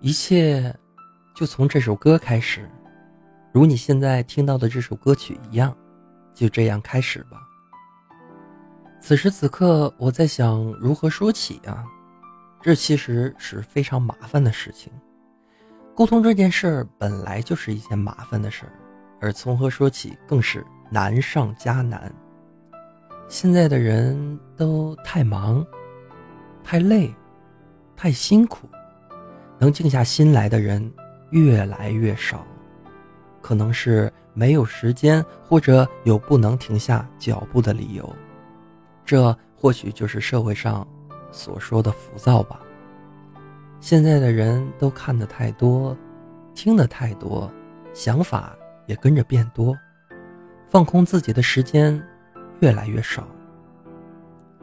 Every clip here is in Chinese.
一切就从这首歌开始，如你现在听到的这首歌曲一样，就这样开始吧。此时此刻，我在想如何说起啊？这其实是非常麻烦的事情。沟通这件事儿本来就是一件麻烦的事儿，而从何说起更是难上加难。现在的人都太忙、太累、太辛苦。能静下心来的人越来越少，可能是没有时间，或者有不能停下脚步的理由。这或许就是社会上所说的浮躁吧。现在的人都看得太多，听得太多，想法也跟着变多，放空自己的时间越来越少。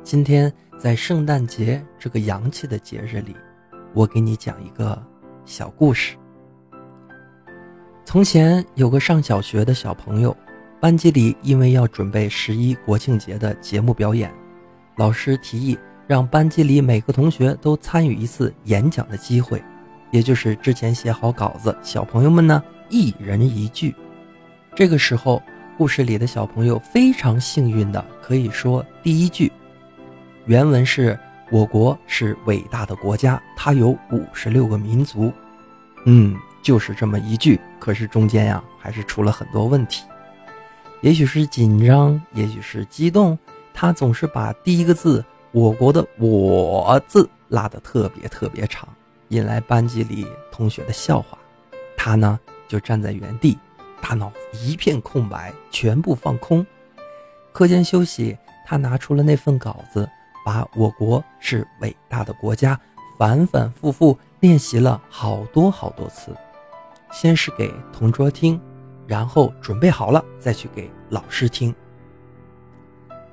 今天在圣诞节这个洋气的节日里。我给你讲一个小故事。从前有个上小学的小朋友，班级里因为要准备十一国庆节的节目表演，老师提议让班级里每个同学都参与一次演讲的机会，也就是之前写好稿子，小朋友们呢一人一句。这个时候，故事里的小朋友非常幸运的可以说第一句，原文是。我国是伟大的国家，它有五十六个民族。嗯，就是这么一句。可是中间呀，还是出了很多问题。也许是紧张，也许是激动，他总是把第一个字“我国”的“我”字拉得特别特别长，引来班级里同学的笑话。他呢，就站在原地，大脑一片空白，全部放空。课间休息，他拿出了那份稿子。把我国是伟大的国家反反复复练习了好多好多次，先是给同桌听，然后准备好了再去给老师听。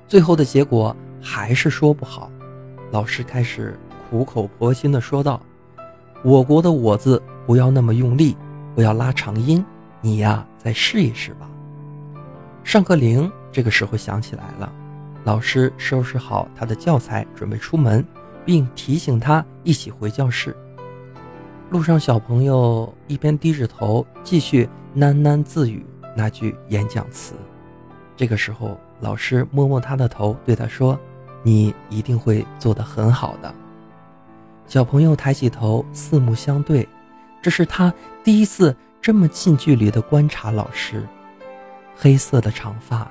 最后的结果还是说不好，老师开始苦口婆心的说道：“我国的‘我’字不要那么用力，不要拉长音，你呀再试一试吧。”上课铃这个时候响起来了。老师收拾好他的教材，准备出门，并提醒他一起回教室。路上，小朋友一边低着头继续喃喃自语那句演讲词。这个时候，老师摸摸他的头，对他说：“你一定会做得很好的。”小朋友抬起头，四目相对，这是他第一次这么近距离地观察老师。黑色的长发，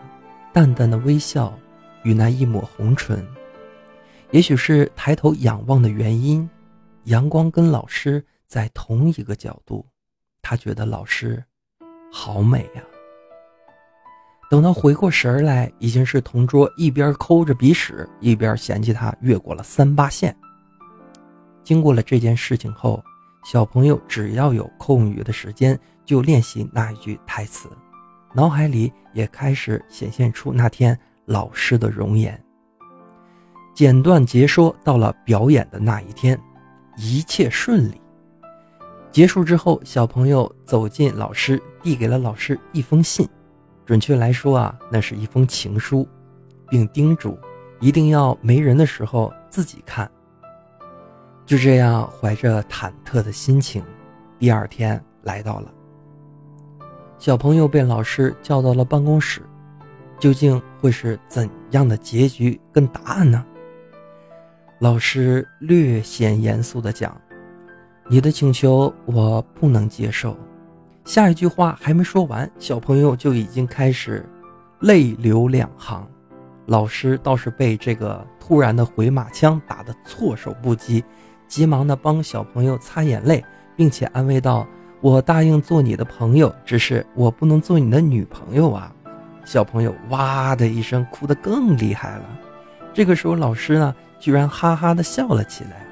淡淡的微笑。与那一抹红唇，也许是抬头仰望的原因，阳光跟老师在同一个角度，他觉得老师好美呀。等到回过神来，已经是同桌一边抠着鼻屎，一边嫌弃他越过了三八线。经过了这件事情后，小朋友只要有空余的时间，就练习那一句台词，脑海里也开始显现出那天。老师的容颜。简短截说，到了表演的那一天，一切顺利。结束之后，小朋友走进老师，递给了老师一封信，准确来说啊，那是一封情书，并叮嘱一定要没人的时候自己看。就这样，怀着忐忑的心情，第二天来到了。小朋友被老师叫到了办公室。究竟会是怎样的结局跟答案呢？老师略显严肃地讲：“你的请求我不能接受。”下一句话还没说完，小朋友就已经开始泪流两行。老师倒是被这个突然的回马枪打得措手不及，急忙的帮小朋友擦眼泪，并且安慰道：“我答应做你的朋友，只是我不能做你的女朋友啊。”小朋友哇的一声哭得更厉害了，这个时候老师呢居然哈哈的笑了起来。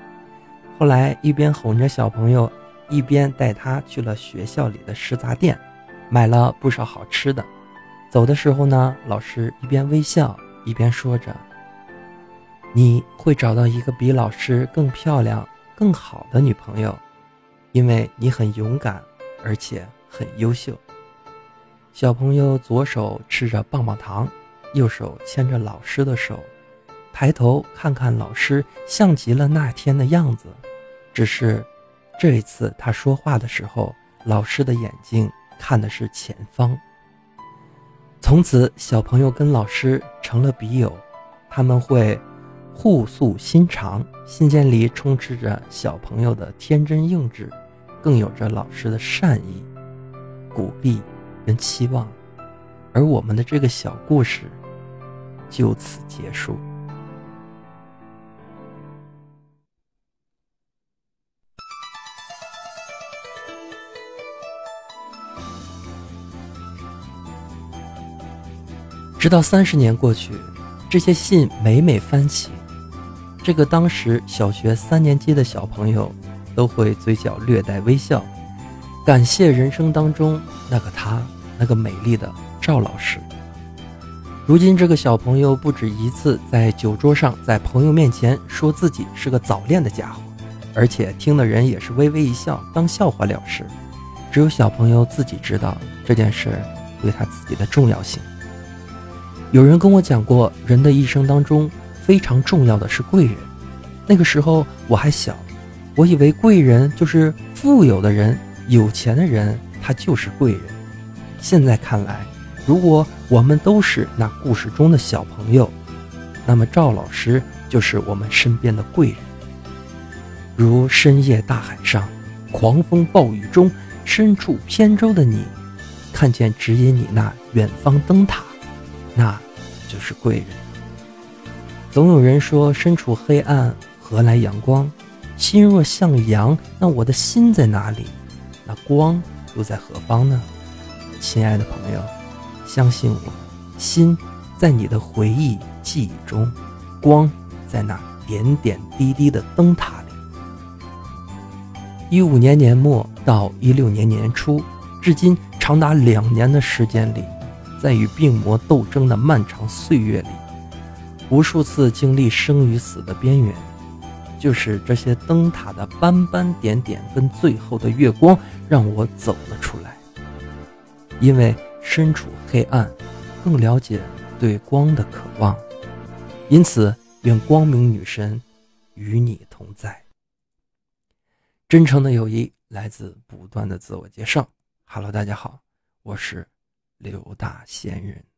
后来一边哄着小朋友，一边带他去了学校里的食杂店，买了不少好吃的。走的时候呢，老师一边微笑一边说着：“你会找到一个比老师更漂亮、更好的女朋友，因为你很勇敢，而且很优秀。”小朋友左手吃着棒棒糖，右手牵着老师的手，抬头看看老师，像极了那天的样子。只是，这一次他说话的时候，老师的眼睛看的是前方。从此，小朋友跟老师成了笔友，他们会互诉心肠，信件里充斥着小朋友的天真幼稚，更有着老师的善意、鼓励跟期望。而我们的这个小故事就此结束。直到三十年过去，这些信每每翻起，这个当时小学三年级的小朋友都会嘴角略带微笑，感谢人生当中那个他，那个美丽的赵老师。如今，这个小朋友不止一次在酒桌上，在朋友面前说自己是个早恋的家伙，而且听的人也是微微一笑，当笑话了事。只有小朋友自己知道这件事对他自己的重要性。有人跟我讲过，人的一生当中非常重要的是贵人。那个时候我还小，我以为贵人就是富有的人、有钱的人，他就是贵人。现在看来，如果我们都是那故事中的小朋友，那么赵老师就是我们身边的贵人。如深夜大海上，狂风暴雨中，身处扁舟的你，看见指引你那远方灯塔。那，就是贵人。总有人说，身处黑暗，何来阳光？心若向阳，那我的心在哪里？那光又在何方呢？亲爱的朋友，相信我，心在你的回忆记忆中，光在那点点滴滴的灯塔里。一五年年末到一六年年初，至今长达两年的时间里。在与病魔斗争的漫长岁月里，无数次经历生与死的边缘，就是这些灯塔的斑斑点点跟最后的月光，让我走了出来。因为身处黑暗，更了解对光的渴望，因此愿光明女神与你同在。真诚的友谊来自不断的自我介绍。Hello，大家好，我是。刘大仙人。